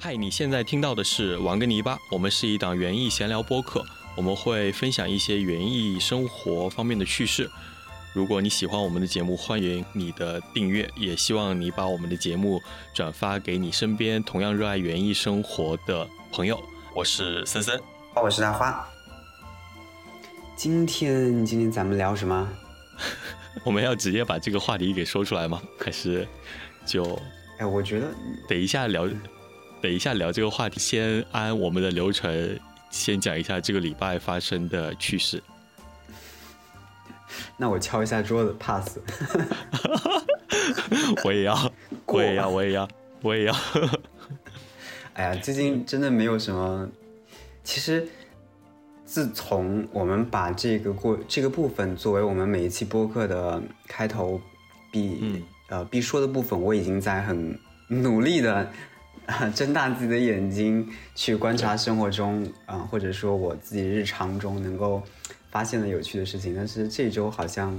嗨，你现在听到的是《玩个泥巴》，我们是一档园艺闲聊播客，我们会分享一些园艺生活方面的趣事。如果你喜欢我们的节目，欢迎你的订阅，也希望你把我们的节目转发给你身边同样热爱园艺生活的朋友。我是森森，我是大花。今天今天咱们聊什么？我们要直接把这个话题给说出来吗？还是就哎，我觉得等一下聊。等一下聊这个话题，先按我们的流程，先讲一下这个礼拜发生的趣事。那我敲一下桌子，pass。我也要，我也要，我也要，我也要。哎呀，最近真的没有什么。其实，自从我们把这个过这个部分作为我们每一期播客的开头必呃必说的部分，我已经在很努力的。睁大自己的眼睛去观察生活中啊，或者说我自己日常中能够发现的有趣的事情。但是这周好像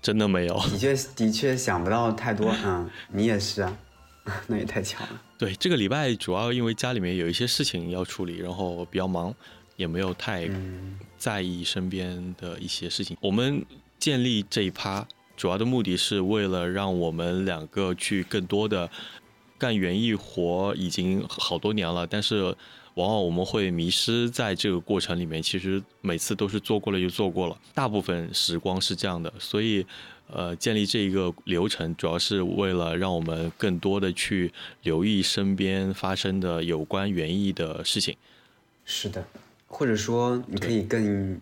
真的没有，的确的确想不到太多。嗯，你也是啊，那也太巧了。对，这个礼拜主要因为家里面有一些事情要处理，然后比较忙，也没有太在意身边的一些事情。我们建立这一趴主要的目的是为了让我们两个去更多的。干园艺活已经好多年了，但是往往我们会迷失在这个过程里面。其实每次都是做过了就做过了，大部分时光是这样的。所以，呃，建立这一个流程，主要是为了让我们更多的去留意身边发生的有关园艺的事情。是的，或者说你可以更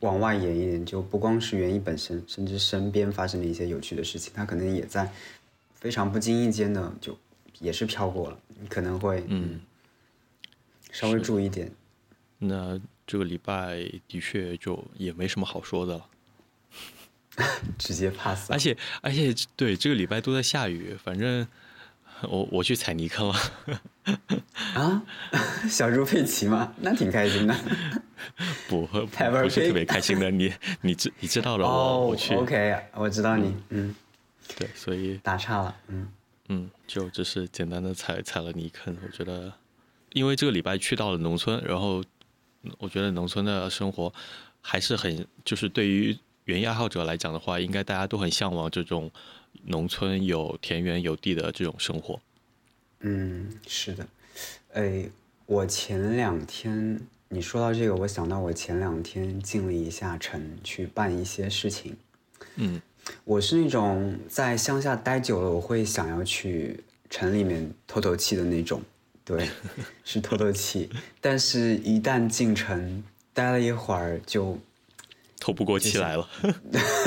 往外延一点，就不光是园艺本身，甚至身边发生的一些有趣的事情，它可能也在非常不经意间的就。也是飘过了，你可能会嗯稍微注意点。那这个礼拜的确就也没什么好说的了，直接 pass。而且而且对这个礼拜都在下雨，反正我我去踩泥坑了。啊，小猪佩奇吗？那挺开心的。不不是特别开心的，你你知你知道了，我我去。OK，我知道你，嗯，对，所以打岔了，嗯。嗯，就只是简单的踩踩了泥坑。我觉得，因为这个礼拜去到了农村，然后我觉得农村的生活还是很，就是对于园艺爱好者来讲的话，应该大家都很向往这种农村有田园有地的这种生活。嗯，是的。哎，我前两天你说到这个，我想到我前两天进了一下城去办一些事情。嗯。我是那种在乡下待久了，我会想要去城里面透透气的那种，对，是透透气。但是，一旦进城待了一会儿，就透不过气来了。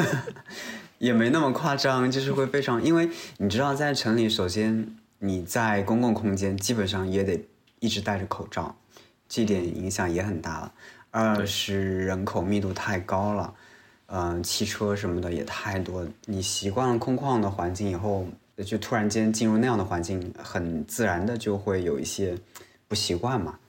也没那么夸张，就是会非常，因为你知道，在城里，首先你在公共空间基本上也得一直戴着口罩，这点影响也很大了。二是人口密度太高了。嗯，汽车什么的也太多，你习惯了空旷的环境以后，就突然间进入那样的环境，很自然的就会有一些不习惯嘛。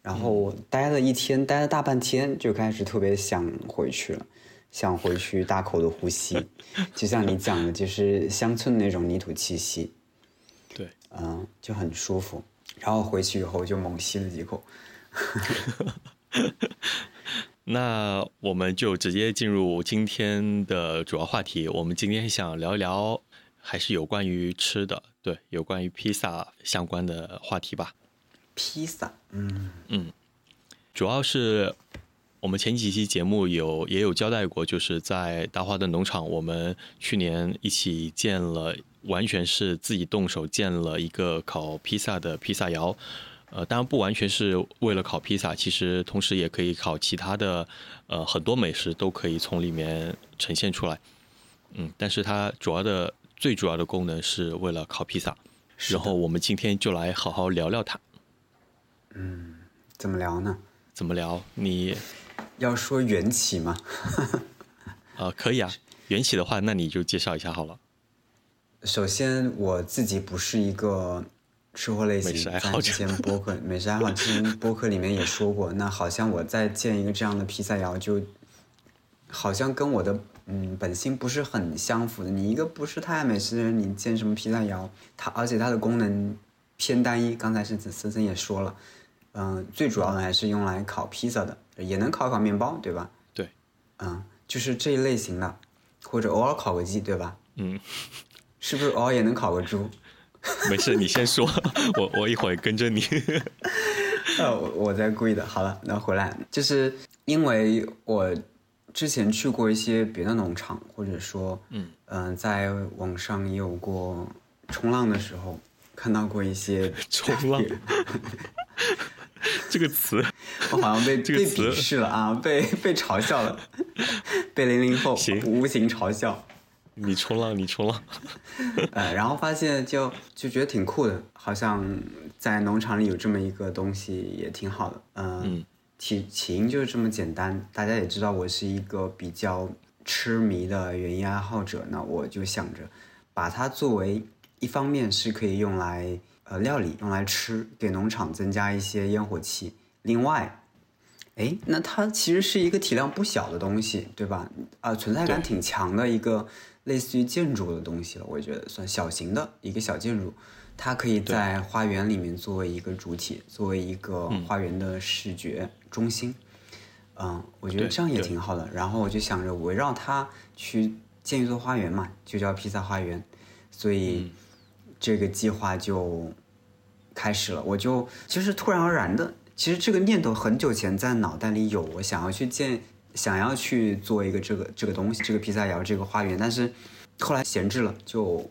然后待了一天，待了大半天，就开始特别想回去了，想回去大口的呼吸，就像你讲的，就是乡村那种泥土气息。对，嗯，就很舒服。然后回去以后就猛吸了几口。那我们就直接进入今天的主要话题。我们今天想聊一聊，还是有关于吃的，对，有关于披萨相关的话题吧。披萨，嗯嗯，主要是我们前几期节目有也有交代过，就是在大花的农场，我们去年一起建了，完全是自己动手建了一个烤披萨的披萨窑。呃，当然不完全是为了烤披萨，其实同时也可以烤其他的，呃，很多美食都可以从里面呈现出来。嗯，但是它主要的、最主要的功能是为了烤披萨。然后我们今天就来好好聊聊它。嗯，怎么聊呢？怎么聊？你要说缘起吗？呃，可以啊。缘起的话，那你就介绍一下好了。首先，我自己不是一个。吃货类型，在之前播客 美食爱好之前播客里面也说过，那好像我在建一个这样的披萨窑，就好像跟我的嗯本心不是很相符的。你一个不是太爱美食的人，你建什么披萨窑？它而且它的功能偏单一。刚才是森森也说了，嗯，最主要的还是用来烤披萨的，也能烤烤面包，对吧？对，嗯，就是这一类型的，或者偶尔烤个鸡，对吧？嗯，是不是偶尔也能烤个猪？没事，你先说，我我一会儿跟着你。呃，我我在故意的。好了，那回来，就是因为我之前去过一些别的农场，或者说，嗯。嗯、在网上也有过冲浪的时候看到过一些冲浪？这个词，我好像被被这个词？鄙视了啊，被被嘲笑了，被零零后无形嘲笑。你冲浪，你冲浪，呃，然后发现就就觉得挺酷的，好像在农场里有这么一个东西也挺好的。呃、嗯起起因就是这么简单，大家也知道我是一个比较痴迷的园艺爱好者，那我就想着把它作为一方面是可以用来呃料理，用来吃，给农场增加一些烟火气。另外，哎，那它其实是一个体量不小的东西，对吧？啊、存在感挺强的一个类似于建筑的东西了，我觉得算小型的一个小建筑，它可以在花园里面作为一个主体，作为一个花园的视觉中心。嗯，我觉得这样也挺好的。然后我就想着围绕它去建一座花园嘛，就叫披萨花园。所以这个计划就开始了。我就其实突然而然的，其实这个念头很久前在脑袋里有，我想要去建，想要去做一个这个这个东西，这个披萨窑，这个花园，但是后来闲置了，就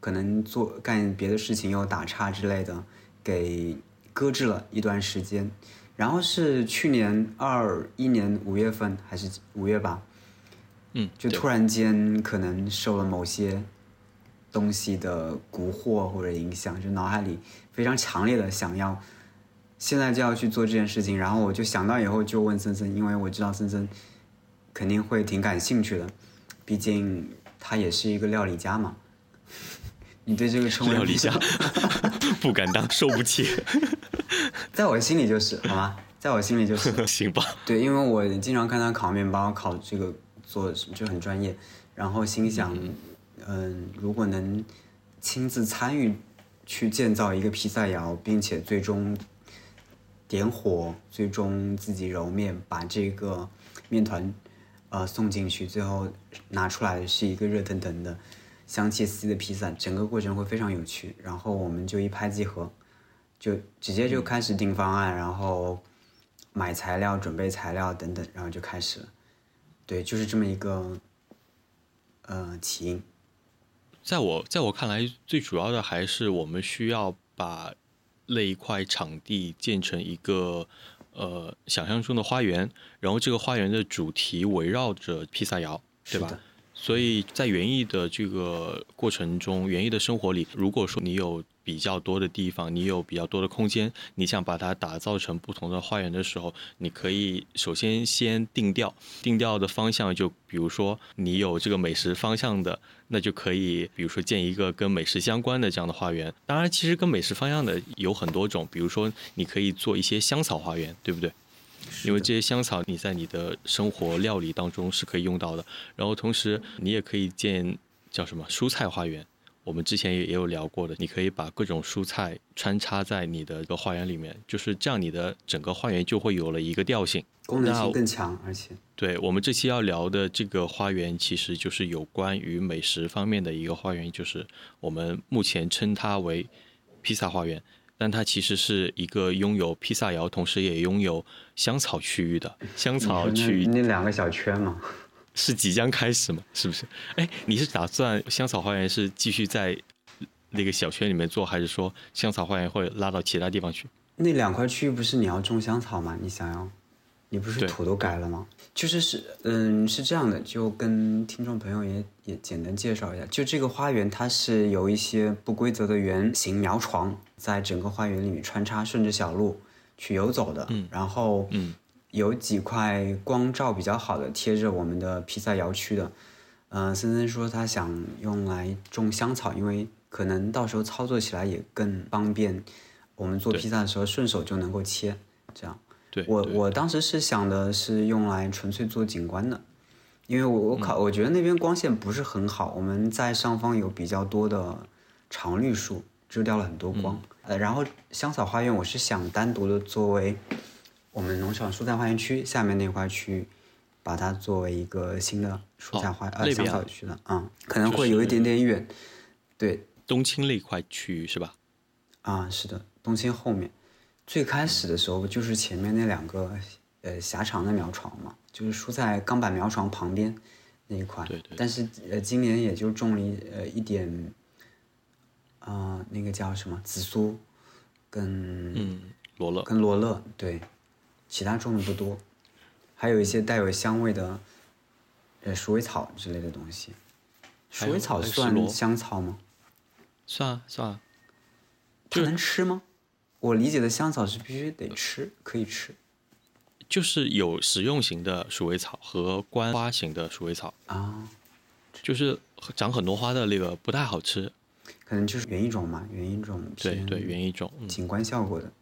可能做干别的事情又打岔之类的，给搁置了一段时间。然后是去年二一年五月份还是五月吧，嗯，就突然间可能受了某些东西的蛊惑或者影响，就脑海里非常强烈的想要，现在就要去做这件事情。然后我就想到以后就问森森，因为我知道森森肯定会挺感兴趣的，毕竟他也是一个料理家嘛。你对这个称谓料理家 不敢当，受不起，在我心里就是好吗？在我心里就是 行吧？对，因为我经常看他烤面包，烤这个做就很专业，然后心想，嗯、如果能亲自参与去建造一个披萨窑，并且最终点火，最终自己揉面，把这个面团呃送进去，最后拿出来的是一个热腾腾的、香气四溢的披萨，整个过程会非常有趣。然后我们就一拍即合，就直接就开始定方案，然后买材料、准备材料等等，然后就开始了。对，就是这么一个呃起因。在我在我看来，最主要的还是我们需要把那一块场地建成一个呃想象中的花园，然后这个花园的主题围绕着披萨窑，对吧？所以在园艺的这个过程中，园艺的生活里，如果说你有比较多的地方，你有比较多的空间，你想把它打造成不同的花园的时候，你可以首先先定调，定调的方向就比如说你有这个美食方向的，那就可以比如说建一个跟美食相关的这样的花园。当然，其实跟美食方向的有很多种，比如说你可以做一些香草花园，对不对？因为这些香草你在你的生活料理当中是可以用到的，然后同时你也可以建叫什么蔬菜花园，我们之前也也有聊过的，你可以把各种蔬菜穿插在你的一个花园里面，就是这样，你的整个花园就会有了一个调性。功能性更强，而且对我们这期要聊的这个花园，其实就是有关于美食方面的一个花园，就是我们目前称它为披萨花园，但它其实是一个拥有披萨窑，同时也拥有香草区域的香草区域那那两个小圈嘛，是即将开始吗？是不是？哎，你是打算香草花园是继续在那个小圈里面做，还是说香草花园会拉到其他地方去？那两块区域不是你要种香草吗？你想要，你不是土都改了吗？就是是，嗯，是这样的，就跟听众朋友也也简单介绍一下，就这个花园它是有一些不规则的圆形苗床，在整个花园里面穿插，顺着小路去游走的，嗯。然后嗯。有几块光照比较好的贴着我们的披萨窑区的，嗯、森森说他想用来种香草，因为可能到时候操作起来也更方便，我们做披萨的时候顺手就能够切，这样。对，我我当时是想的是用来纯粹做景观的，因为我我嗯考、我觉得那边光线不是很好，我们在上方有比较多的常绿树，遮掉了很多光。呃，然后香草花园我是想单独的作为我们农场蔬菜花园区下面那块区域，把它作为一个新的蔬菜花、呃香草区的，嗯，可能会有一点点远。对，冬青那块区域是吧？啊，是的，冬青后面，最开始的时候就是前面那两个呃狭长的苗床嘛，就是蔬菜钢板苗床旁边那一块。对对。但是呃，今年也就种了呃一点。啊，那个叫什么紫苏，跟嗯罗勒，跟罗勒对，其他种的不多，还有一些带有香味的，呃鼠尾草之类的东西。鼠尾草算香草吗？算啊算啊。它能吃吗？我理解的香草是必须得吃，可以吃。就是有食用型的鼠尾草和观花型的鼠尾草啊，就是长很多花的那个不太好吃。可能就是园艺种嘛，园艺种对对园艺种景观效果的，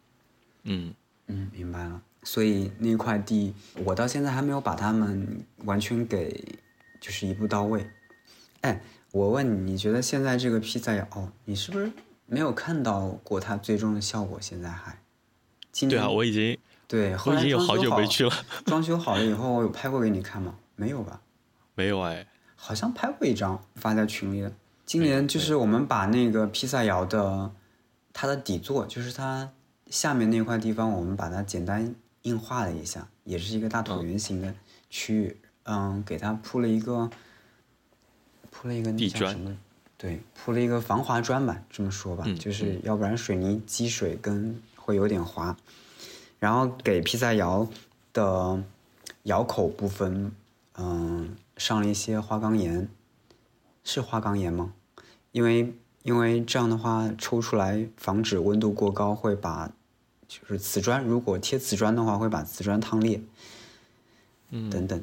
嗯嗯，明白了。所以那块地，我到现在还没有把它们完全给就是一步到位。哎，我问你，你觉得现在这个披萨哦，你是不是没有看到过它最终的效果？现在还？对啊，我已经对，我已经有好久没去了。装修好了以后，我有拍过给你看吗？没有吧？没有哎，好像拍过一张发在群里的。今年就是我们把那个披萨窑的它的底座，就是它下面那块地方，我们把它简单硬化了一下，也是一个大椭圆形的区域，嗯，给它铺了一个铺了一个地砖，对，铺了一个防滑砖吧，这么说吧，就是要不然水泥积水跟会有点滑，然后给披萨窑的窑口部分，嗯，上了一些花岗岩。是花岗岩吗？因为因为这样的话抽出来防止温度过高会把，就是瓷砖如果贴瓷砖的话会把瓷砖烫裂，嗯等等，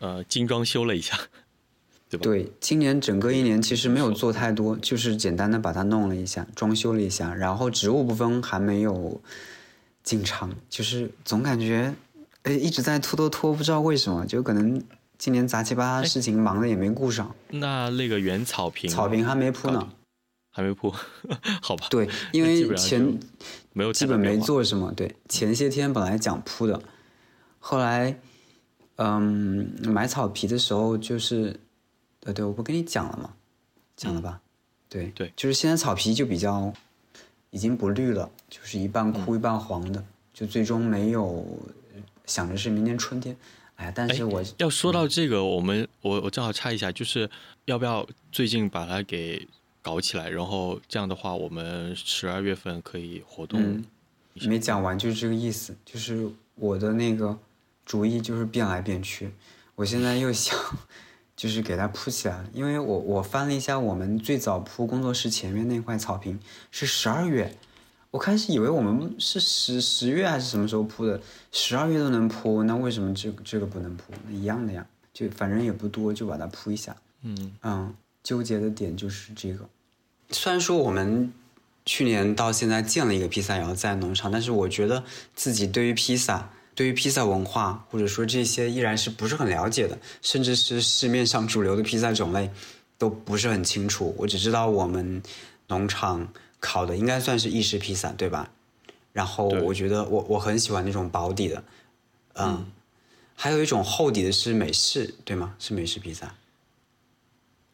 呃精装修了一下，对吧？对，今年整个一年其实没有做太多，就是简单的把它弄了一下，装修了一下，然后植物部分还没有进场，就是总感觉哎一直在拖拖拖，不知道为什么，就可能。今年杂七八糟事情忙的也没顾上。那那个原草坪，草坪还没铺呢，还没铺，好吧？对，因为前没有基本没做什么。对，前些天本来讲铺的，后来，嗯，买草皮的时候就是，呃，对，我不跟你讲了吗？讲了吧？对对，就是现在草皮就比较已经不绿了，就是一半枯一半黄的，就最终没有想着是明年春天。哎呀，但是我要说到这个，我们我我正好插一下，就是要不要最近把它给搞起来，然后这样的话，我们十二月份可以活动。没讲完就是这个意思，就是我的那个主意就是变来变去，我现在又想就是给它铺起来，因为我我翻了一下，我们最早铺工作室前面那块草坪是十二月。我开始以为我们是十十月还是什么时候铺的，十二月都能铺，那为什么这这个不能铺？一样的呀，就反正也不多，就把它铺一下。嗯嗯，纠结的点就是这个。虽然说我们去年到现在建了一个披萨然后在农场，但是我觉得自己对于披萨、对于披萨文化或者说这些依然是不是很了解的，甚至是市面上主流的披萨种类都不是很清楚。我只知道我们农场。烤的应该算是意式披萨，对吧？然后我觉得我我很喜欢那种薄底的，嗯，还有一种厚底的是美式，对吗？是美式披萨，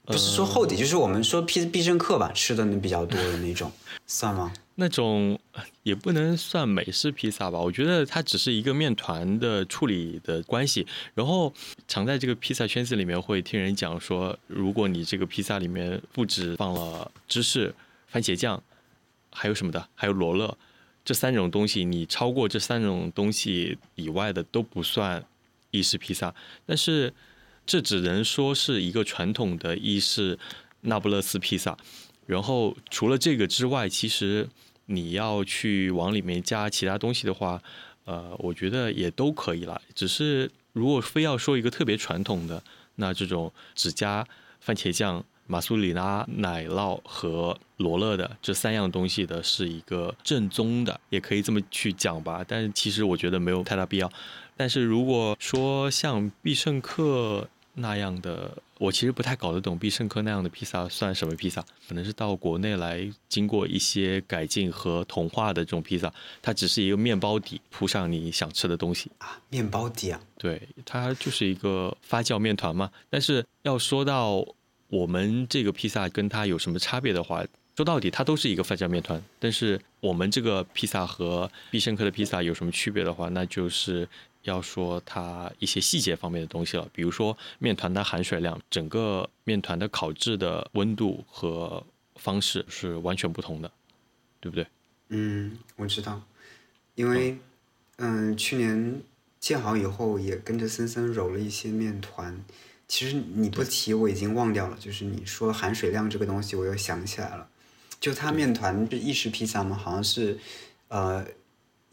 不是说厚底，就是我们说披必胜客吧，吃的那比较多的那种，算吗？那种也不能算美式披萨吧，我觉得它只是一个面团的处理的关系。然后常在这个披萨圈子里面会听人讲说，如果你这个披萨里面不止放了芝士、番茄酱。还有什么的？还有罗勒，这三种东西，你超过这三种东西以外的都不算意式披萨。但是这只能说是一个传统的意式那不勒斯披萨。然后除了这个之外，其实你要去往里面加其他东西的话，呃，我觉得也都可以了。只是如果非要说一个特别传统的，那这种只加番茄酱。马苏里拉奶酪和罗勒的这三样东西的是一个正宗的，也可以这么去讲吧。但是其实我觉得没有太大必要。但是如果说像必胜客那样的，我其实不太搞得懂必胜客那样的披萨算什么披萨，可能是到国内来经过一些改进和同化的这种披萨，它只是一个面包底铺上你想吃的东西啊，面包底啊，对，它就是一个发酵面团嘛。但是要说到我们这个披萨跟它有什么差别的话，说到底它都是一个发酵面团，但是我们这个披萨和必胜客的披萨有什么区别的话，那就是。要说它一些细节方面的东西了，比如说面团的含水量，整个面团的烤制的温度和方式是完全不同的，对不对？嗯，我知道，因为嗯，去年建好以后也跟着森森揉了一些面团。其实你不提我已经忘掉了，就是你说含水量这个东西，我又想起来了。就它面团是意式披萨嘛？好像是，呃。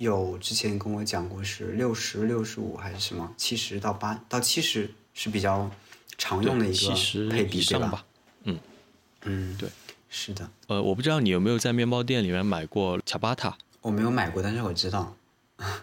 有之前跟我讲过是六十六十五还是什么七十到八到七十是比较常用的一个配比对吧？嗯嗯，对，是的。呃，我不知道你有没有在面包店里面买过恰巴塔？我没有买过，但是我知道。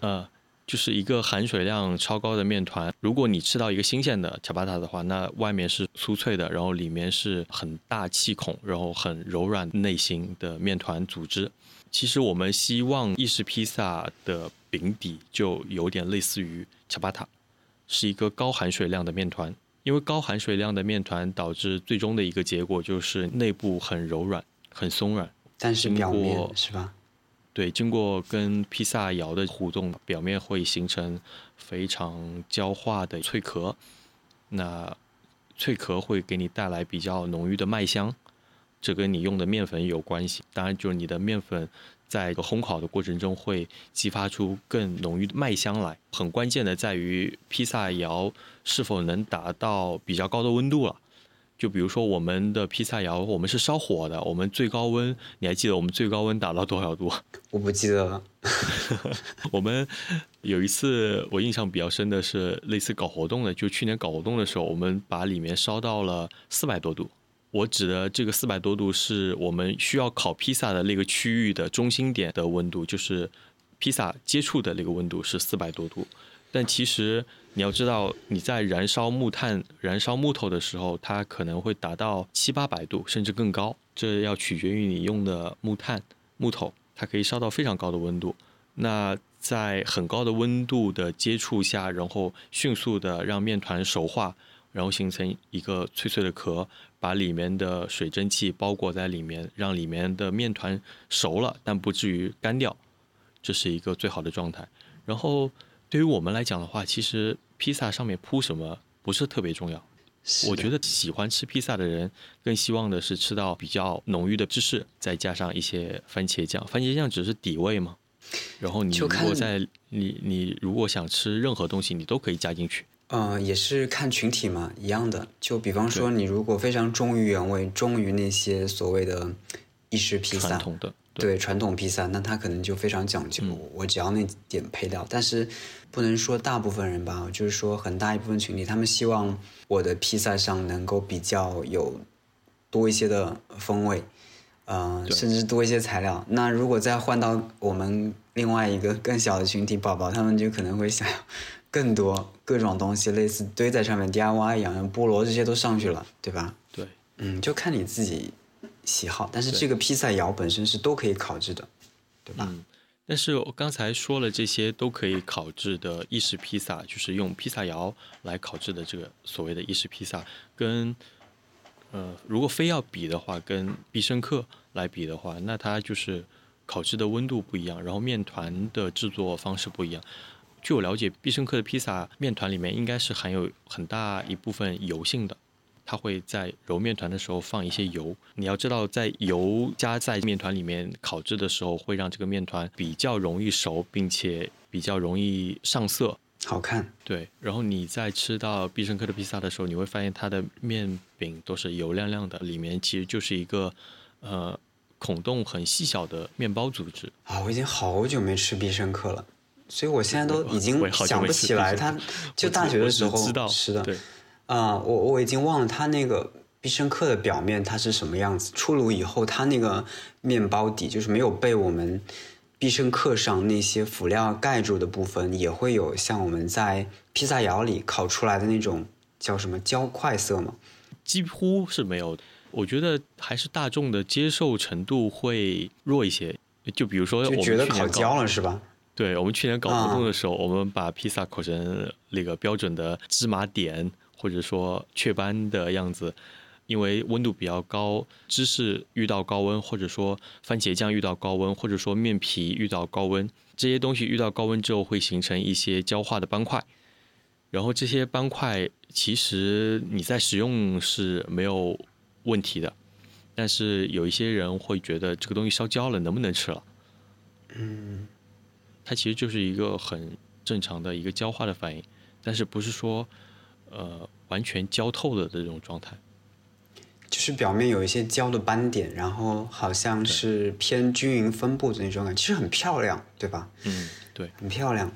呃，就是一个含水量超高的面团。如果你吃到一个新鲜的恰巴塔的话，那外面是酥脆的，然后里面是很大气孔，然后很柔软内心的面团组织。其实我们希望意式披萨的饼底就有点类似于恰巴塔，是一个高含水量的面团。因为高含水量的面团导致最终的一个结果就是内部很柔软、很松软，但是表面是吧？对，经过跟披萨窑的互动，表面会形成非常焦化的脆壳。那脆壳会给你带来比较浓郁的麦香。这跟你用的面粉有关系，当然就是你的面粉在烘烤的过程中会激发出更浓郁的麦香来。很关键的在于披萨窑是否能达到比较高的温度了。就比如说我们的披萨窑，我们是烧火的，我们最高温，你还记得我们最高温达到多少度？我不记得了。我们有一次我印象比较深的是类似搞活动的，就去年搞活动的时候，我们把里面烧到了四百多度。我指的这个四百多度是我们需要烤披萨的那个区域的中心点的温度，就是披萨接触的那个温度是四百多度。但其实你要知道，你在燃烧木炭、燃烧木头的时候，它可能会达到七八百度，甚至更高。这要取决于你用的木炭、木头，它可以烧到非常高的温度。那在很高的温度的接触下，然后迅速的让面团熟化。然后形成一个脆脆的壳，把里面的水蒸气包裹在里面，让里面的面团熟了，但不至于干掉，这是一个最好的状态。然后对于我们来讲的话，其实披萨上面铺什么不是特别重要。我觉得喜欢吃披萨的人更希望的是吃到比较浓郁的芝士，再加上一些番茄酱。番茄酱只是底味嘛。然后你如果在你你如果想吃任何东西，你都可以加进去。嗯，也是看群体嘛，一样的。就比方说，你如果非常忠于原味，忠于那些所谓的意式披萨，传统的对传统披萨，那他可能就非常讲究，我只要那点配料。但是不能说大部分人吧，就是说很大一部分群体，他们希望我的披萨上能够比较有多一些的风味，嗯，甚至多一些材料。那如果再换到我们另外一个更小的群体宝宝，他们就可能会想要。更多各种东西，类似堆在上面 DIY 一样，菠萝这些都上去了，对吧？对，嗯，就看你自己喜好。但是这个披萨窑本身是都可以烤制的，对吧？嗯。但是我刚才说了这些都可以烤制的意式披萨，就是用披萨窑来烤制的这个所谓的意式披萨，跟呃，如果非要比的话，跟必胜客来比的话，那它就是烤制的温度不一样，然后面团的制作方式不一样。据我了解，必胜客的披萨面团里面应该是含有很大一部分油性的，它会在揉面团的时候放一些油。你要知道，在油加在面团里面烤制的时候，会让这个面团比较容易熟，并且比较容易上色，好看。对，然后你在吃到必胜客的披萨的时候，你会发现它的面饼都是油亮亮的，里面其实就是一个呃孔洞很细小的面包组织。啊，我已经好久没吃必胜客了。所以我现在都已经想不起来，他就大学的时候是的，啊，我我已经忘了他那个必胜客的表面它是什么样子。出炉以后，它那个面包底就是没有被我们必胜客上那些辅料盖住的部分，也会有像我们在披萨窑里烤出来的那种叫什么焦块色吗？几乎是没有的。我觉得还是大众的接受程度会弱一些。就比如说，我们觉得烤焦了是吧？对，我们去年搞活动的时候，我们把披萨烤成那个标准的芝麻点，或者说雀斑的样子。因为温度比较高，芝士遇到高温，或者说番茄酱遇到高温，或者说面皮遇到高温，这些东西遇到高温之后会形成一些焦化的斑块。然后这些斑块其实你在使用是没有问题的，但是有一些人会觉得这个东西烧焦了，能不能吃了？嗯，它其实就是一个很正常的一个焦化的反应，但是不是说呃完全焦透了的这种状态。就是表面有一些焦的斑点，然后好像是偏均匀分布的那种感觉，其实很漂亮，对吧？嗯，对，很漂亮。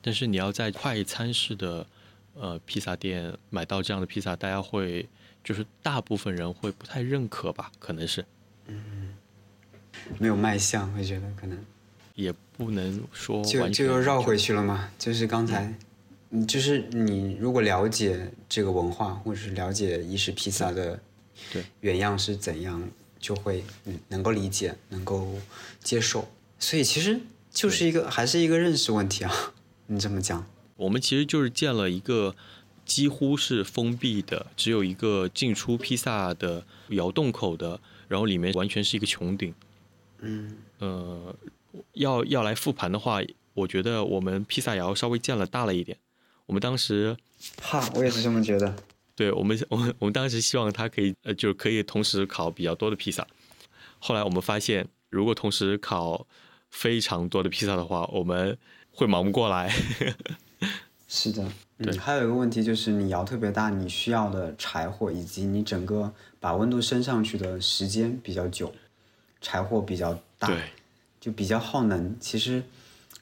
但是你要在快餐式的呃披萨店买到这样的披萨，大家会就是大部分人会不太认可吧？可能是，嗯，没有卖相，会觉得可能也不能说就就又绕回去了嘛。就是刚才，嗯，就是你如果了解这个文化，或者是了解意式披萨的。对，原样是怎样，就会嗯能够理解，能够接受，所以其实就是一个还是一个认识问题啊。你这么讲，我们其实就是建了一个几乎是封闭的，只有一个进出披萨的窑洞口的，然后里面完全是一个穹顶。嗯，呃，要要来复盘的话，我觉得我们披萨窑稍微建了大了一点。我们当时，哈，我也是这么觉得。对我们，我们我们当时希望它可以，呃，就是可以同时烤比较多的披萨。后来我们发现，如果同时烤非常多的披萨的话，我们会忙不过来。是的，嗯。还有一个问题就是，你窑特别大，你需要的柴火以及你整个把温度升上去的时间比较久，柴火比较大，对，就比较耗能。其实，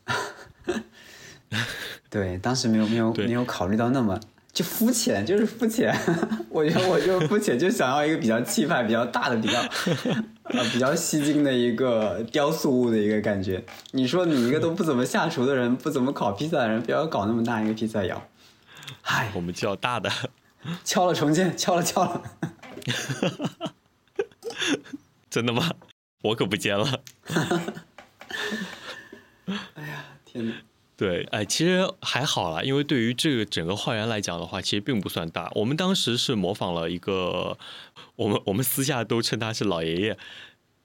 对，当时没有没有没有考虑到那么。就肤浅，就是肤浅。我觉得我就肤浅，就想要一个比较气派、比较大的、比较呃比较吸睛的一个雕塑物的一个感觉。你说你一个都不怎么下厨的人，不怎么烤披萨的人，不要搞那么大一个披萨窑。嗨，我们就要大的，敲了重建，敲了敲了。真的吗？我可不接了。哎呀，天哪！对，哎，其实还好啦，因为对于这个整个花园来讲的话，其实并不算大。我们当时是模仿了一个，我们我们私下都称他是老爷爷，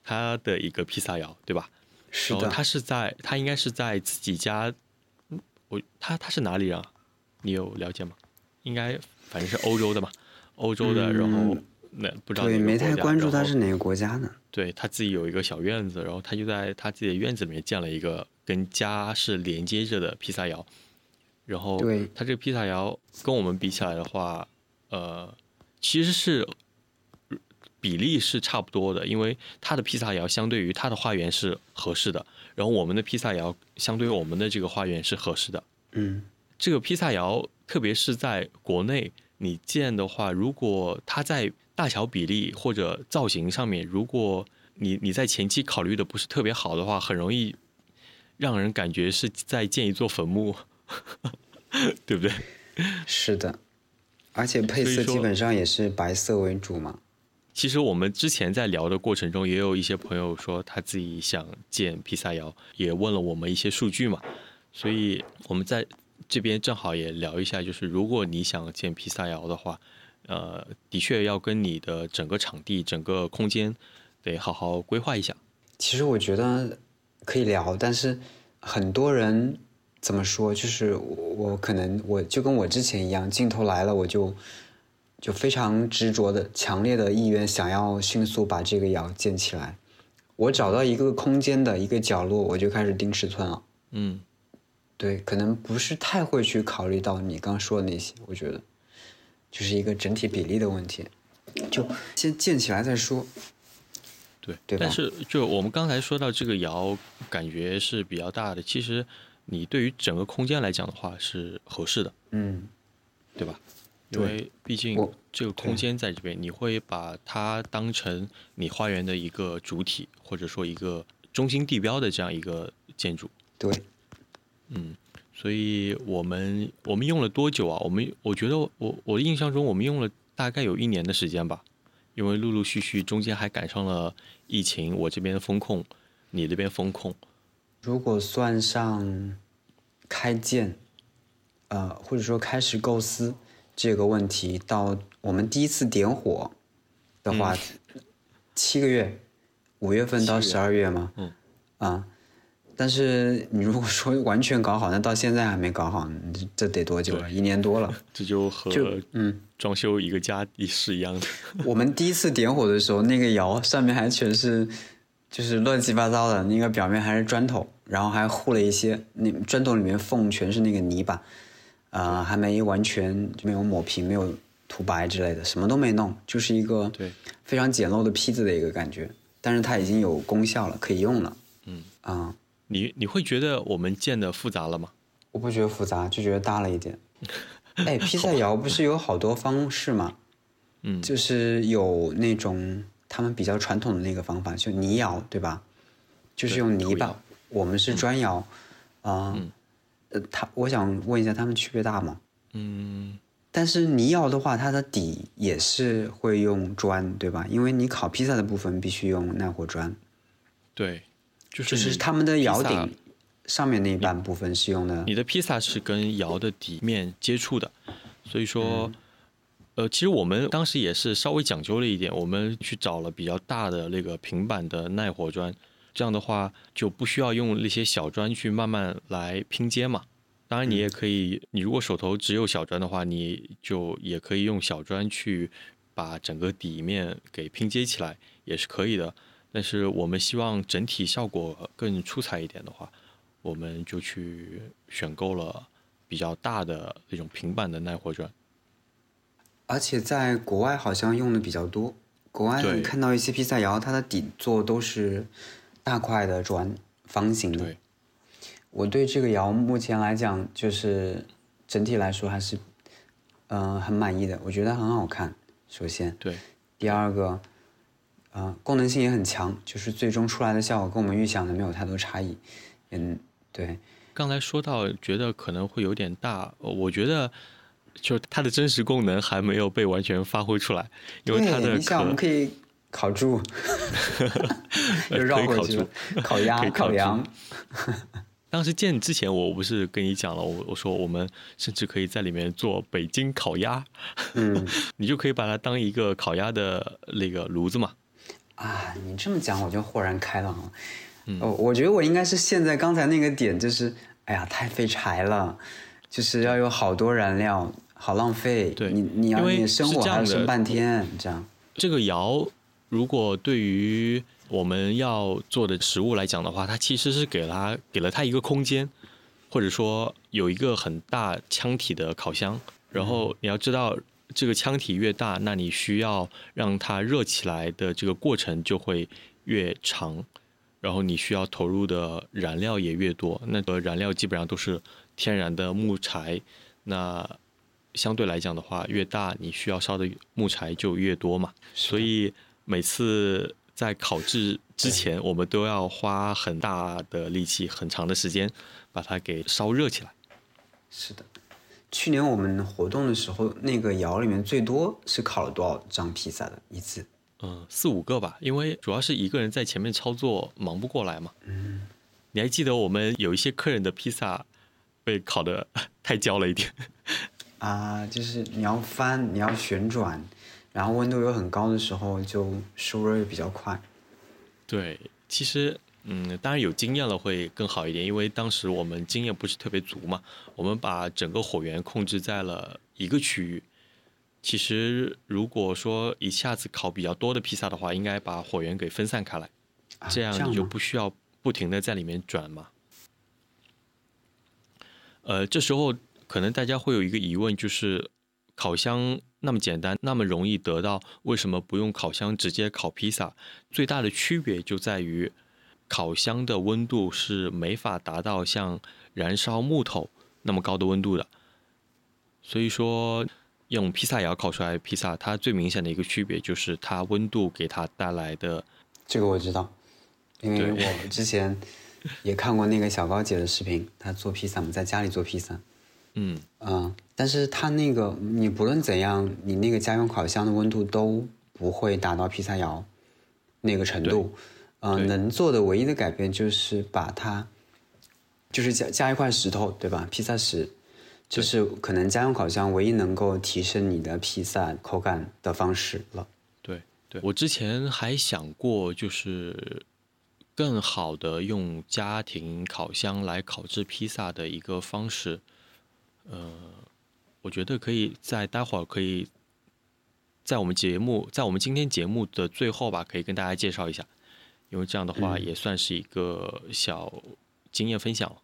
他的一个披萨窑，对吧？是的。他是在，他应该是在自己家，我他他是哪里人？你有了解吗？应该反正是欧洲的嘛，欧洲的，然后那不知道。对，没太关注他是哪个国家的。对他自己有一个小院子，然后他就在他自己的院子里面建了一个。跟家是连接着的披萨窑，然后他这个披萨窑跟我们比起来的话，呃，其实是比例是差不多的，因为他的披萨窑相对于他的花园是合适的，然后我们的披萨窑相对于我们的这个花园是合适的。嗯，这个披萨窑特别是在国内你建的话，如果它在大小比例或者造型上面，如果你你在前期考虑的不是特别好的话，很容易。让人感觉是在建一座坟墓，对不对？是的，而且配色基本上也是白色为主嘛。其实我们之前在聊的过程中，也有一些朋友说他自己想建披萨窑，也问了我们一些数据嘛。所以我们在这边正好也聊一下，就是如果你想建披萨窑的话，呃，的确要跟你的整个场地、整个空间得好好规划一下。其实我觉得。可以聊，但是很多人怎么说？就是我可能我就跟我之前一样，镜头来了我就就非常执着的、强烈的意愿，想要迅速把这个窑建起来。我找到一个空间的一个角落，我就开始定尺寸了。嗯，对，可能不是太会去考虑到你刚说的那些，我觉得就是一个整体比例的问题，就先建起来再说。对，但是就我们刚才说到这个窑，感觉是比较大的。其实你对于整个空间来讲的话是合适的，嗯，对吧？因为毕竟这个空间在这边，你会把它当成你花园的一个主体，或者说一个中心地标的这样一个建筑。对，嗯，所以我们我们用了多久啊？我们我觉得我我的印象中我们用了大概有一年的时间吧，因为陆陆续续中间还赶上了疫情，我这边风控，你那边风控。如果算上开建，呃，或者说开始构思这个问题，到我们第一次点火的话，七个月，五月份到十二月吗？嗯，啊。但是你如果说完全搞好，那到现在还没搞好，这得多久了？一年多了。这就和嗯装修一个家是一样的。我们第一次点火的时候，那个窑上面还全是就是乱七八糟的，那个表面还是砖头，然后还糊了一些那砖头里面缝全是那个泥巴，啊，还没完全没有抹平，没有涂白之类的，什么都没弄，就是一个对非常简陋的坯子的一个感觉。但是它已经有功效了，可以用了。嗯啊。你你会觉得我们建的复杂了吗？我不觉得复杂，就觉得大了一点。哎，披萨窑不是有好多方式吗？嗯，就是有那种他们比较传统的那个方法，就泥窑，对吧？就是用泥巴。我们是砖窑，啊，呃，他我想问一下，他们区别大吗？嗯，但是泥窑的话，它的底也是会用砖，对吧？因为你烤披萨的部分必须用耐火砖。对。就是他们的窑顶上面那一半部分是用的。你的披萨是跟窑的底面接触的，所以说，呃，其实我们当时也是稍微讲究了一点，我们去找了比较大的那个平板的耐火砖，这样的话就不需要用那些小砖去慢慢来拼接嘛。当然，你也可以，你如果手头只有小砖的话，你就也可以用小砖去把整个底面给拼接起来，也是可以的。但是我们希望整体效果更出彩一点的话，我们就去选购了比较大的那种平板的耐火砖。而且在国外好像用的比较多，国外你看到一些披萨窑，它的底座都是大块的砖，方形的。我对这个窑目前来讲，就是整体来说还是嗯很满意的，我觉得很好看。首先，对，第二个。啊，功能性也很强，就是最终出来的效果跟我们预想的没有太多差异。嗯，对。刚才说到觉得可能会有点大，我觉得就它的真实功能还没有被完全发挥出来，因为它的你想我们可以烤猪，又绕回去烤鸭、烤羊。当时建之前，我不是跟你讲了，我我说我们甚至可以在里面做北京烤鸭，嗯，你就可以把它当一个烤鸭的那个炉子嘛。啊，你这么讲我就豁然开朗了。哦，我觉得我应该是现在刚才那个点，就是哎呀，太费柴了，就是要有好多燃料，好浪费。对，你你要你生火还要生半天，这样。这个窑如果对于我们要做的食物来讲的话，它其实是给了给了它一个空间，或者说有一个很大腔体的烤箱，然后你要知道。这个腔体越大，那你需要让它热起来的这个过程就会越长，然后你需要投入的燃料也越多。那个燃料基本上都是天然的木柴，那相对来讲的话，越大你需要烧的木柴就越多嘛。所以每次在烤制之前，我们都要花很大的力气、很长的时间把它给烧热起来。是的。去年我们活动的时候，那个窑里面最多是烤了多少张披萨的一次？嗯，四五个吧，因为主要是一个人在前面操作，忙不过来嘛。嗯，你还记得我们有一些客人的披萨被烤的太焦了一点？啊，就是你要翻，你要旋转，然后温度又很高的时候，就收热又比较快。对，其实。嗯，当然有经验了会更好一点，因为当时我们经验不是特别足嘛。我们把整个火源控制在了一个区域。其实如果说一下子烤比较多的披萨的话，应该把火源给分散开来，这样你就不需要不停的在里面转嘛。呃，这时候可能大家会有一个疑问，就是烤箱那么简单，那么容易得到，为什么不用烤箱直接烤披萨？最大的区别就在于。烤箱的温度是没法达到像燃烧木头那么高的温度的，所以说用披萨窑烤出来的披萨，它最明显的一个区别就是它温度给它带来的。这个我知道，因为我之前也看过那个小高姐的视频，她做披萨嘛，在家里做披萨。嗯嗯，但是它那个你不论怎样，你那个家用烤箱的温度都不会达到披萨窑那个程度。嗯，能做的唯一的改变就是把它，就是加加一块石头，对吧？披萨石，就是可能家用烤箱唯一能够提升你的披萨口感的方式了。对对，我之前还想过，就是更好的用家庭烤箱来烤制披萨的一个方式。呃，我觉得可以在待会儿可以在我们节目，在我们今天节目的最后吧，可以跟大家介绍一下，因为这样的话也算是一个小经验分享。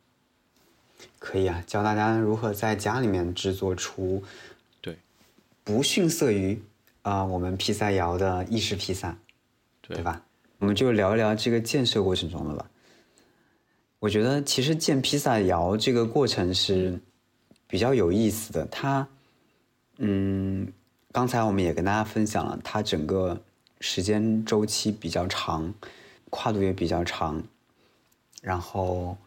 可以啊，教大家如何在家里面制作出对不逊色于啊我们披萨窑的意式披萨，对吧？我们就聊一聊这个建设过程中的吧。我觉得其实建披萨窑这个过程是。比较有意思的，它，嗯，刚才我们也跟大家分享了，它整个时间周期比较长，跨度也比较长，然后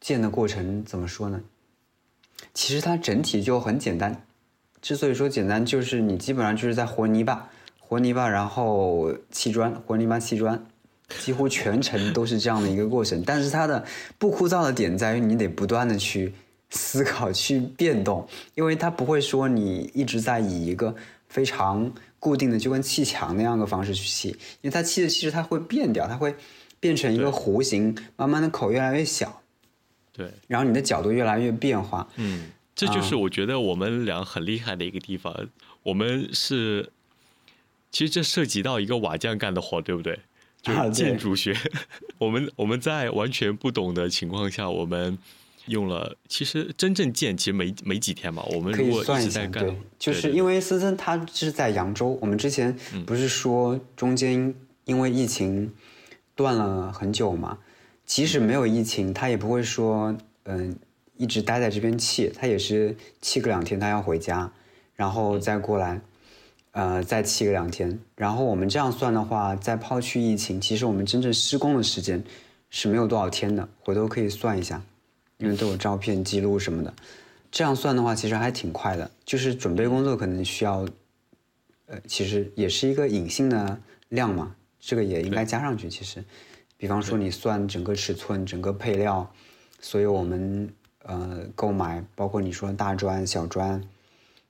建的过程怎么说呢？其实它整体就很简单，之所以说简单，就是你基本上就是在和泥巴，和泥巴，然后砌砖，和泥巴砌砖，几乎全程都是这样的一个过程。但是它的不枯燥的点在于，你得不断的去。思考去变动，因为它不会说你一直在以一个非常固定的，就跟砌墙那样的方式去砌，因为它砌的其实它会变掉，它会变成一个弧形，慢慢的口越来越小，对，然后你的角度越来越变化，嗯，这就是我觉得我们俩很厉害的一个地方，我们是，其实这涉及到一个瓦匠干的活，对不对？就是建筑学，我们我们在完全不懂的情况下，我们。用了，其实真正建其实没没几天吧。我们可以算一下，对，就是因为森森他是在扬州，我们之前不是说中间因为疫情断了很久嘛？即使没有疫情，他也不会说嗯一直待在这边气，他也是气个两天，他要回家，然后再过来，呃，再砌个两天。然后我们这样算的话，再抛去疫情，其实我们真正施工的时间是没有多少天的，回头可以算一下。因为都有照片记录什么的，这样算的话，其实还挺快的。就是准备工作可能需要，呃，其实也是一个隐性的量嘛，这个也应该加上去。其实，比方说你算整个尺寸、整个配料，所以我们呃购买，包括你说大砖、小砖，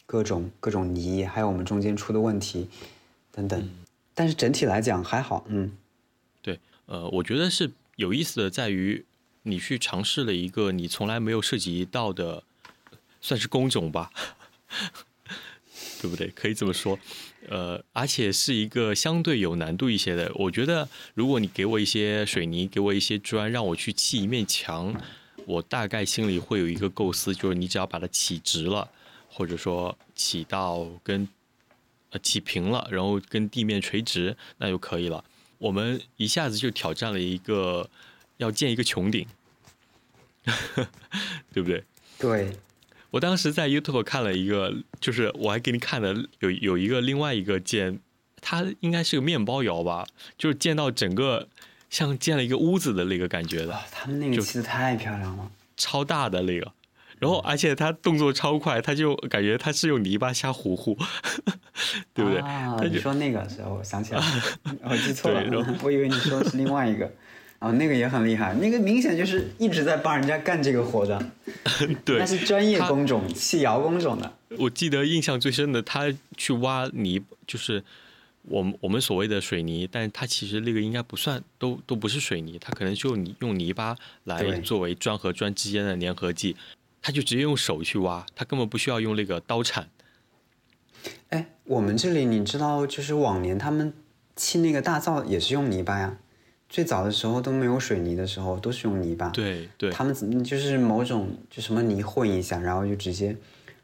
各种各种泥，还有我们中间出的问题等等。但是整体来讲还好，嗯，对，呃，我觉得是有意思的在于。你去尝试了一个你从来没有涉及到的，算是工种吧，对不对？可以这么说，呃，而且是一个相对有难度一些的。我觉得，如果你给我一些水泥，给我一些砖，让我去砌一面墙，我大概心里会有一个构思，就是你只要把它起直了，或者说起到跟呃起平了，然后跟地面垂直，那就可以了。我们一下子就挑战了一个。要建一个穹顶，对不对？对，我当时在 YouTube 看了一个，就是我还给你看了，有有一个另外一个建，它应该是个面包窑吧，就是建到整个像建了一个屋子的那个感觉的。他们那个其实太漂亮了，超大的那个，然后而且他动作超快，他就感觉他是用泥巴瞎糊糊，对不对？啊，你说那个时候我想起来了，我记错了，我以为你说的是另外一个。哦，那个也很厉害，那个明显就是一直在帮人家干这个活的，对，那是专业工种，砌窑工种的。我记得印象最深的，他去挖泥，就是我们我们所谓的水泥，但他其实那个应该不算，都都不是水泥，他可能就泥用泥巴来作为砖和砖之间的粘合剂，他就直接用手去挖，他根本不需要用那个刀铲。哎，我们这里你知道，就是往年他们砌那个大灶也是用泥巴呀。最早的时候都没有水泥的时候，都是用泥巴。对对，他们就是某种就什么泥混一下，然后就直接，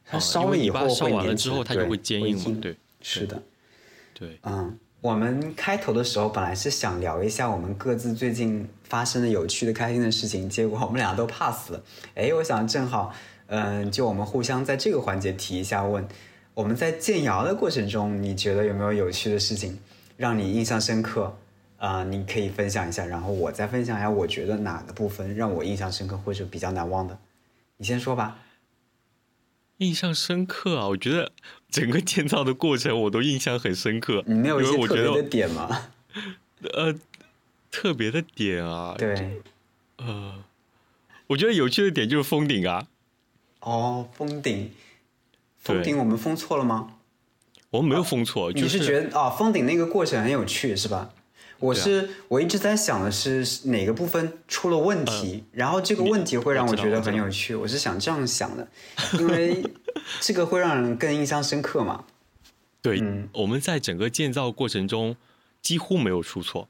它烧了以后会完了之后它就会坚硬嘛。对，是的，对。嗯，我们开头的时候本来是想聊一下我们各自最近发生的有趣的、开心的事情，结果我们俩都 pass 了。哎，我想正好，嗯，就我们互相在这个环节提一下，问我们在建窑的过程中，你觉得有没有有趣的事情让你印象深刻？啊、你可以分享一下，然后我再分享一下，我觉得哪个部分让我印象深刻或者比较难忘的。你先说吧。印象深刻啊！我觉得 整个建造的过程我都印象很深刻。你没有一些特别的点吗？呃特别的点啊，对，呃，我觉得有趣的点就是封顶啊。哦，封顶，封顶我们封错了吗？我们没有封错，就你是觉得啊、封顶那个过程很有趣是吧？我是、我一直在想的是哪个部分出了问题，然后这个问题会让我我觉得很有趣。我是想这样想的，因为 这个会让人更印象深刻嘛。对、嗯我们在整个建造过程中几乎没有出错。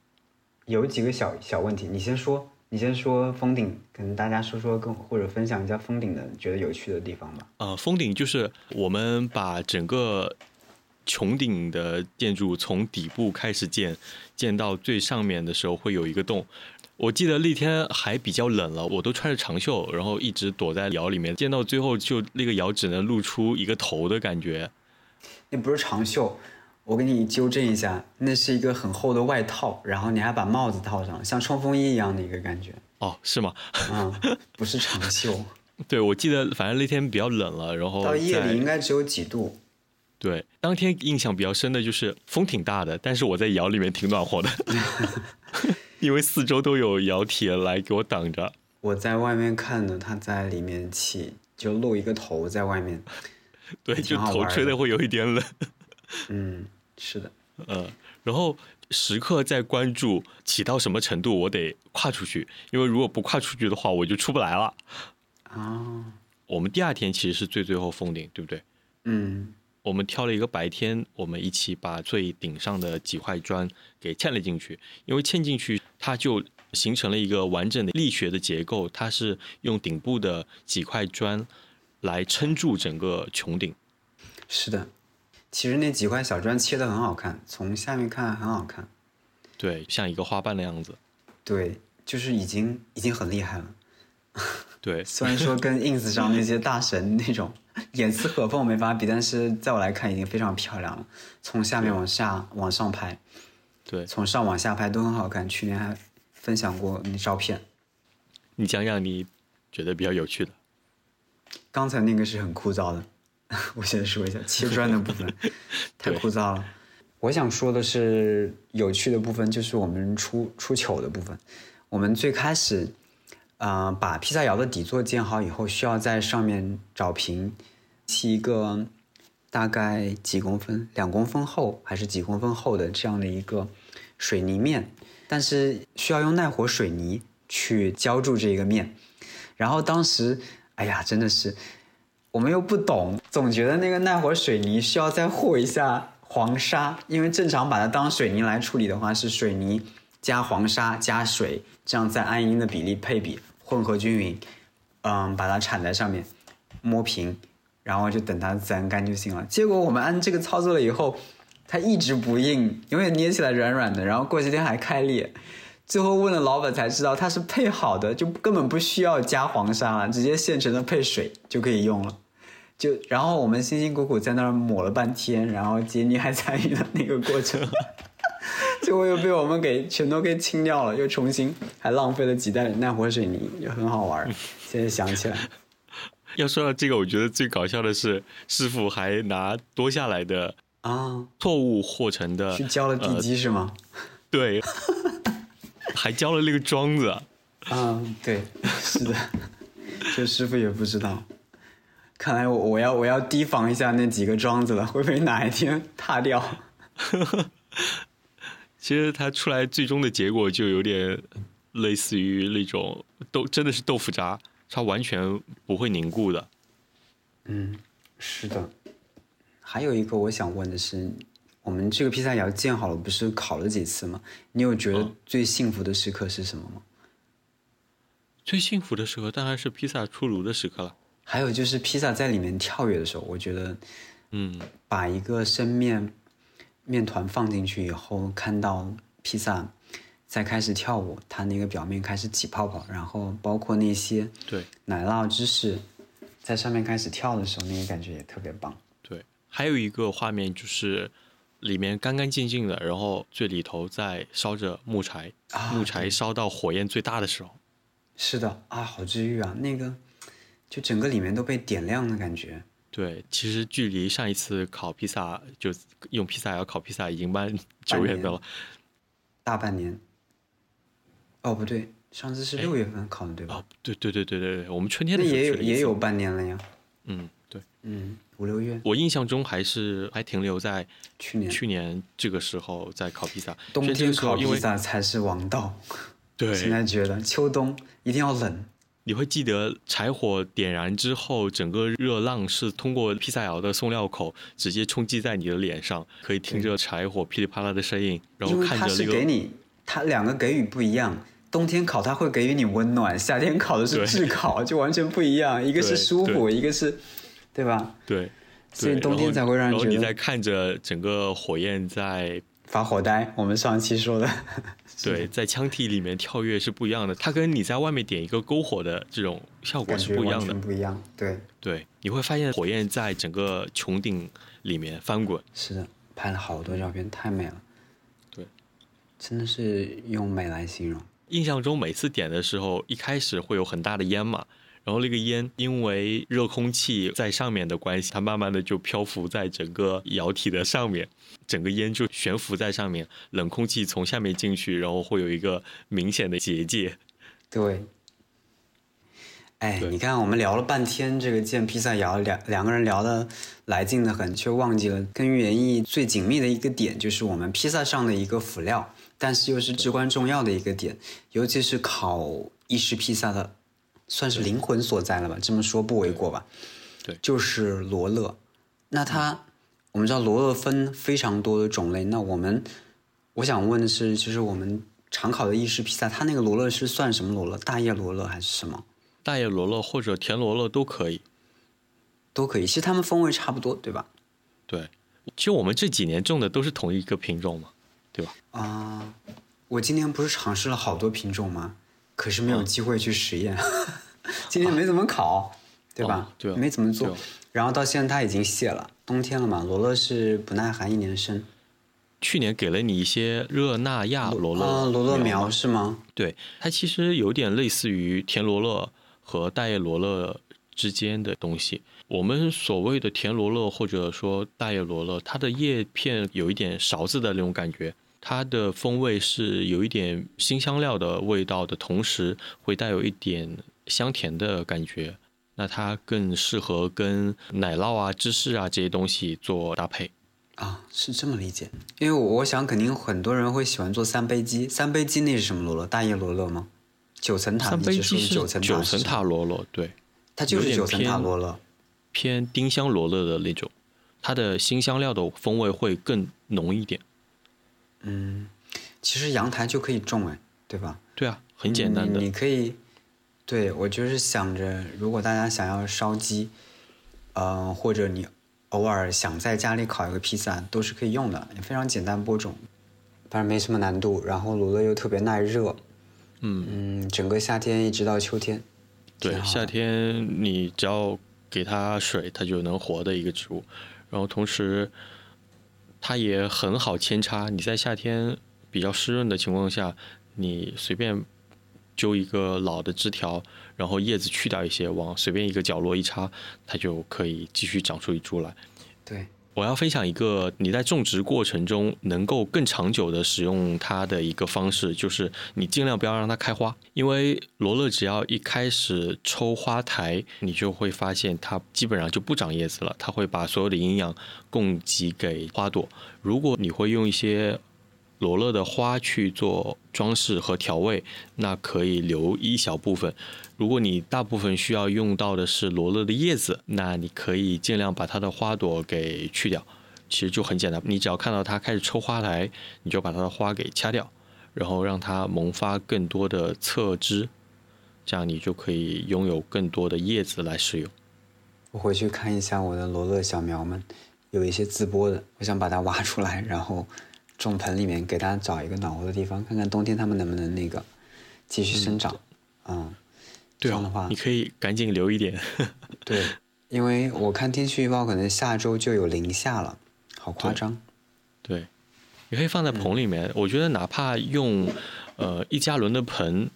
有几个小小问题，你先说，你先说封顶，跟大家说说跟或者分享一下封顶的觉得有趣的地方吧。呃，封顶就是我们把整个穹顶的建筑从底部开始建，建到最上面的时候会有一个洞。我记得那天还比较冷了，我都穿着长袖，然后一直躲在窑里面，建到最后就那个窑只能露出一个头的感觉。那不是长袖，我给你纠正一下，那是一个很厚的外套，然后你还把帽子套上，像冲锋衣一样的一个感觉。哦，是吗？嗯，不是长袖。对，我记得反正那天比较冷了，然后到夜里应该只有几度。对，当天印象比较深的就是风挺大的，但是我在窑里面挺暖和的，因为四周都有窑铁来给我挡着。我在外面看的，他在里面起，就露一个头在外面。对，就头吹的会有一点冷，嗯，是的，呃，然后时刻在关注起到什么程度，我得跨出去，因为如果不跨出去的话，我就出不来了。啊，我们第二天其实是最最后封顶，对不对？嗯我们挑了一个白天，我们一起把最顶上的几块砖给嵌了进去，因为嵌进去它就形成了一个完整的力学的结构，它是用顶部的几块砖来撑住整个穹顶。是的。其实那几块小砖切的很好看，从下面看很好看。对，像一个花瓣的样子。对，就是已经已经很厉害了。对，虽然说跟 ins 上那些大神那种严丝合缝没法比，但是在我来看已经非常漂亮了。从下面往下往上拍，对从上往下拍都很好看。去年还分享过那照片。你讲讲你觉得比较有趣的。刚才那个是很枯燥的，我先说一下切砖的部分，太枯燥了。我想说的是有趣的部分，就是我们出出糗的部分。我们最开始，呃，把披萨窑的底座建好以后，需要在上面找平砌一个大概几公分、两公分厚还是几公分厚的这样的一个水泥面，但是需要用耐火水泥去浇筑这个面。然后当时，哎呀，真的是我们又不懂，总觉得那个耐火水泥需要再和一下黄沙，因为正常把它当水泥来处理的话，是水泥加黄沙加水，这样再按一定的比例配比混合均匀，嗯，把它铲在上面摸平，然后就等它自然干就行了。结果我们按这个操作了以后，它一直不硬，永远捏起来软软的，然后过几天还开裂。最后问了老板才知道，它是配好的，就根本不需要加黄沙了，直接现成的配水就可以用了。就然后我们辛辛苦苦在那儿抹了半天，然后杰尼还参与了那个过程，结果又被我们给全都给清掉了，又重新还浪费了几袋耐火水泥，也很好玩。现在想起来，要说到这个，我觉得最搞笑的是师傅还拿多下来的啊，错误货成的去浇了地基是吗？对，还浇了那个桩子。啊，对，是的，这师傅也不知道。看来我我要我要提防一下那几个桩子了，会不会哪一天塌掉？其实它出来最终的结果就有点类似于那种豆，真的是豆腐渣，它完全不会凝固的。嗯，是的。还有一个我想问的是，我们这个披萨窑建好了，不是烤了几次吗？你有觉得最幸福的时刻是什么吗？最幸福的时刻当然是披萨出炉的时刻了。还有就是披萨在里面跳跃的时候，我觉得嗯，把一个生面面团放进去以后，看到披萨在开始跳舞，它那个表面开始起泡泡，然后包括那些对奶酪芝士在上面开始跳的时候，那个感觉也特别棒。对。还有一个画面就是，里面干干净净的，然后最里头在烧着木柴，啊木柴烧到火焰最大的时候，是的啊，好治愈啊！那个，就整个里面都被点亮的感觉。对，其实距离上一次烤披萨就用披萨窑烤披萨已经蛮 久远的了。大半年。哦，不对，上次是哎六月份烤的，对吧？哦，对对对对对对，我们春天那的也有也有，半年了呀。嗯，对，嗯，五六月，我印象中还是还停留在去年去年这个时候在烤披萨，冬天烤披萨才是王道。对现，在觉得秋冬一定要冷。你会记得柴火点燃之后，整个热浪是通过披萨窑的送料口直接冲击在你的脸上，可以听着柴火噼里啪啦的声音，然后看着那个给你，它两个给予不一样。冬天烤它会给予你温暖，夏天烤的是炙烤，就完全不一样。一个是对舒服，一个是，对吧？对，所以冬天才会让人然后你觉得在看着整个火焰在发火呆。我们上期说的，对在腔体里面跳跃是不一样的，它跟你在外面点一个篝火的这种效果是不一样的。不一样。对，对，你会发现火焰在整个穹顶里面翻滚。是的，拍了好多照片，太美了。对，真的是用美来形容。印象中每次点的时候，一开始会有很大的烟嘛，然后那个烟因为热空气在上面的关系，它慢慢的就漂浮在整个窑体的上面，整个烟就悬浮在上面，冷空气从下面进去，然后会有一个明显的结界。对。哎，你看，我们聊了半天这个建披萨窑，两两个人聊的来劲的很，却忘记了跟园艺最紧密的一个点，就是我们披萨上的一个辅料，但是又是至关重要的一个点，尤其是烤意式披萨的，算是灵魂所在了吧？这么说不为过吧？对就是罗勒。那它，我们知道罗勒分非常多的种类，那我们我想问的是，就是我们常考的意式披萨，它那个罗勒是算什么罗勒？大叶罗勒还是什么？大叶罗勒或者甜罗勒都可以。都可以，其实它们风味差不多，对吧？对，其实我们这几年种的都是同一个品种嘛，对吧？啊、我今年不是尝试了好多品种吗？可是没有机会去实验，今天没怎么烤，对吧？哦对啊没怎么做。然后到现在它已经谢了，冬天了嘛，罗勒是不耐寒，一年生。去年给了你一些热那亚罗勒啊，罗勒苗是吗？对，它其实有点类似于田罗勒和大叶罗勒之间的东西。我们所谓的田罗勒或者说大叶罗勒，它的叶片有一点勺子的那种感觉，它的风味是有一点新香料的味道的同时，会带有一点香甜的感觉。那它更适合跟奶酪啊、芝士啊这些东西做搭配。啊，是这么理解。因为我我想肯定很多人会喜欢做三杯鸡，三杯鸡那是什么罗勒？大叶罗勒吗？九层塔，三杯鸡是九层塔九层塔罗勒，对，它就是九层塔偏罗勒。偏丁香罗勒的那种，它的新香料的风味会更浓一点。嗯，其实阳台就可以种哎，对吧？对啊，很简单的你，你可以，对我就是想着，如果大家想要烧鸡，呃，或者你偶尔想在家里烤一个披萨，都是可以用的，也非常简单播种，反正没什么难度。然后罗勒又特别耐热，嗯，嗯，整个夏天一直到秋天，对夏天你只要给它水，它就能活的一个植物。然后同时，它也很好扦插。你在夏天比较湿润的情况下，你随便揪一个老的枝条，然后叶子去掉一些，往随便一个角落一插，它就可以继续长出一株来。对，我要分享一个你在种植过程中能够更长久的使用它的一个方式，就是你尽量不要让它开花，因为罗勒只要一开始抽花台，你就会发现它基本上就不长叶子了，它会把所有的营养供给给花朵。如果你会用一些罗勒的花去做装饰和调味，那可以留一小部分。如果你大部分需要用到的是罗勒的叶子，那你可以尽量把它的花朵给去掉。其实就很简单，你只要看到它开始抽花来，你就把它的花给掐掉，然后让它萌发更多的侧枝，这样你就可以拥有更多的叶子来使用。我回去看一下我的罗勒小苗们，有一些自播的，我想把它挖出来，然后种盆里面，给它找一个暖和的地方，看看冬天它们能不能那个继续生长。嗯，对这样的话啊，你可以赶紧留一点。对，因为我看天气预报，可能下周就有零下了，好夸张。对，你可以放在盆里面。我觉得哪怕用呃一加仑的盆，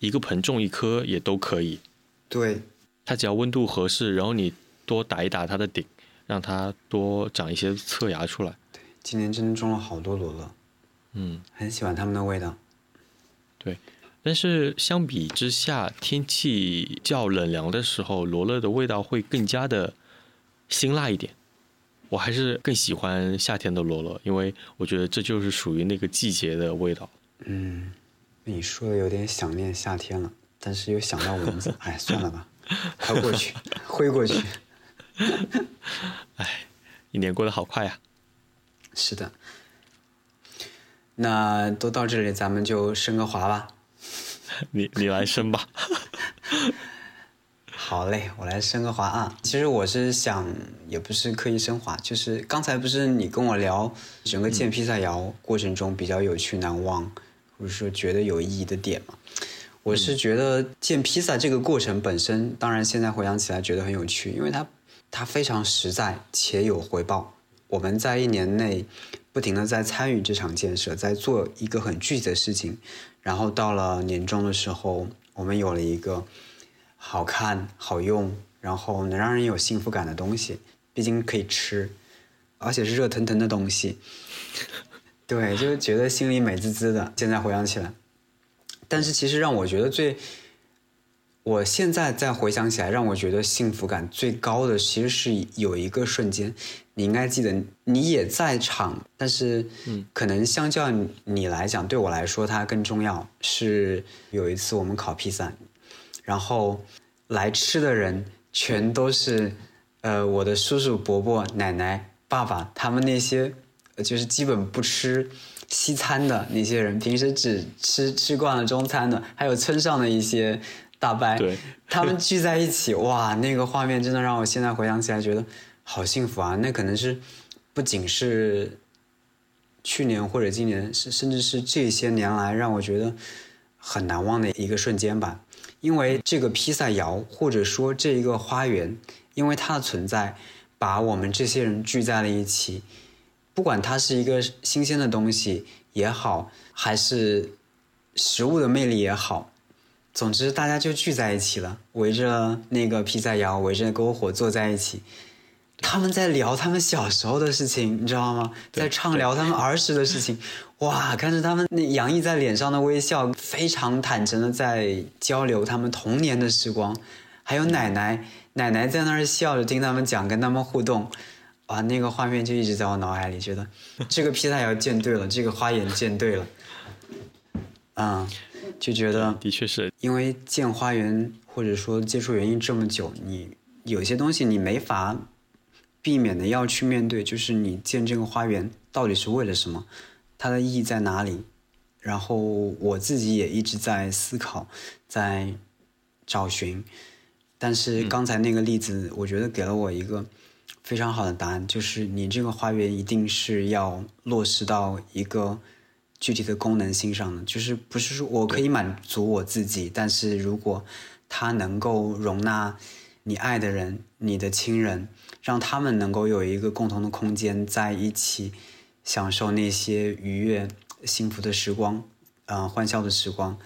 一个盆种一颗也都可以。对，它只要温度合适，然后你多打一打它的顶，让它多长一些侧芽出来。对，今年真的种了好多罗勒，嗯，很喜欢它们的味道。对，但是相比之下，天气较冷凉的时候，罗勒的味道会更加的辛辣一点。我还是更喜欢夏天的罗勒，因为我觉得这就是属于那个季节的味道。嗯，你说的有点想念夏天了，但是又想到蚊子，哎，算了吧，快过去，挥过去。哎，一年过得好快呀！是的，那都到这里，咱们就升个华吧。你你来升吧。好嘞，我来升个华啊！其实我是想，也不是刻意升华，就是刚才不是你跟我聊整个建披萨窑过程中比较有趣、难忘，或者说觉得有意义的点嘛？我是觉得建披萨这个过程本身，当然现在回想起来觉得很有趣，因为它它非常实在且有回报。我们在一年内不停的在参与这场建设，在做一个很具体的事情，然后到了年终的时候，我们有了一个。好看、好用，然后能让人有幸福感的东西，毕竟可以吃，而且是热腾腾的东西，对，就觉得心里美滋滋的。现在回想起来，但是其实让我觉得最，我现在再回想起来，让我觉得幸福感最高的，其实是有一个瞬间，你应该记得，你也在场，但是，可能相较你来讲，对我来说它更重要。是有一次我们烤披萨。然后来吃的人全都是，呃，我的叔叔、伯伯、奶奶、爸爸，他们那些就是基本不吃西餐的那些人，平时只吃吃惯了中餐的，还有村上的一些大伯，他们聚在一起，哇，那个画面真的让我现在回想起来觉得好幸福啊！那可能是不仅是去年或者今年，是甚至是这些年来让我觉得很难忘的一个瞬间吧。因为这个披萨窑，或者说这一个花园，因为它的存在，把我们这些人聚在了一起。不管它是一个新鲜的东西也好，还是食物的魅力也好，总之大家就聚在一起了，围着那个披萨窑，围着篝火坐在一起。他们在聊他们小时候的事情，你知道吗？在畅聊他们 儿时的事情。哇，看着他们那洋溢在脸上的微笑，非常坦诚的在交流他们童年的时光。还有奶奶，奶奶在那儿笑着听他们讲，跟他们互动。哇，那个画面就一直在我脑海里，觉得这个披萨窑建对了，这个花园建对了。嗯，就觉得的确是因为建花园或者说接触园艺这么久，你有些东西你没法。避免的要去面对，就是你建这个花园到底是为了什么，它的意义在哪里？然后我自己也一直在思考，在找寻。但是刚才那个例子，我觉得给了我一个非常好的答案，就是你这个花园一定是要落实到一个具体的功能性上的，就是不是说我可以满足我自己，但是如果它能够容纳你爱的人、你的亲人。让他们能够有一个共同的空间，在一起享受那些愉悦、幸福的时光，嗯，欢笑的时光，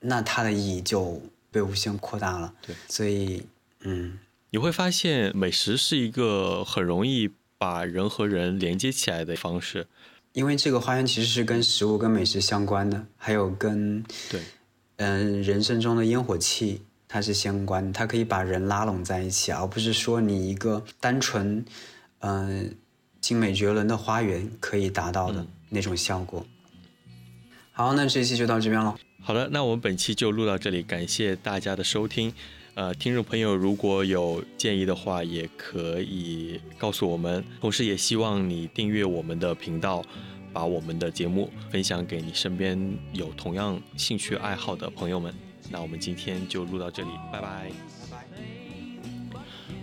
那它的意义就被无限扩大了。对，所以，嗯，你会发现美食是一个很容易把人和人连接起来的方式，因为这个花园其实是跟食物、跟美食相关的，还有跟对，嗯，人生中的烟火气。它是相关，它可以把人拉拢在一起，而不是说你一个单纯，嗯，精美绝伦的花园可以达到的那种效果。好，那这一期就到这边了。好的，那我们本期就录到这里，感谢大家的收听。呃，听众朋友如果有建议的话，也可以告诉我们。同时，也希望你订阅我们的频道，把我们的节目分享给你身边有同样兴趣爱好的朋友们。那我们今天就录到这里，拜拜。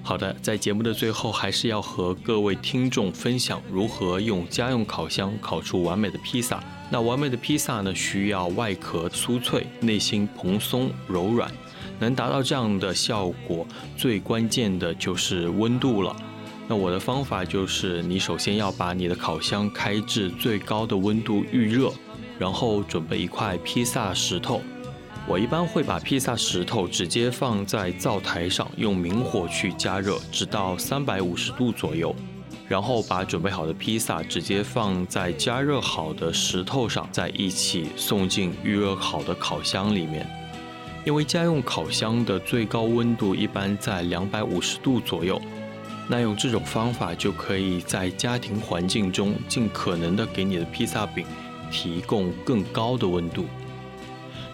好的，在节目的最后，还是要和各位听众分享如何用家用烤箱烤出完美的披萨。那完美的披萨呢，需要外壳酥脆，内心蓬松柔软。能达到这样的效果，最关键的就是温度了。那我的方法就是，你首先要把你的烤箱开至最高的温度预热，然后准备一块披萨石头。我一般会把披萨石头直接放在灶台上，用明火去加热，直到三百五十度左右，然后把准备好的披萨直接放在加热好的石头上，再一起送进预热好的烤箱里面。因为家用烤箱的最高温度一般在两百五十度左右。那用这种方法就可以在家庭环境中尽可能的给你的披萨饼提供更高的温度。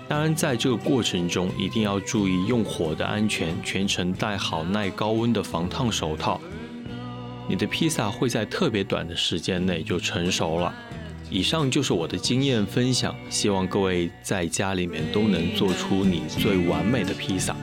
当然，在这个过程中一定要注意用火的安全，全程戴好耐高温的防烫手套。你的披萨会在特别短的时间内就成熟了。以上就是我的经验分享，希望各位在家里面都能做出你最完美的披萨。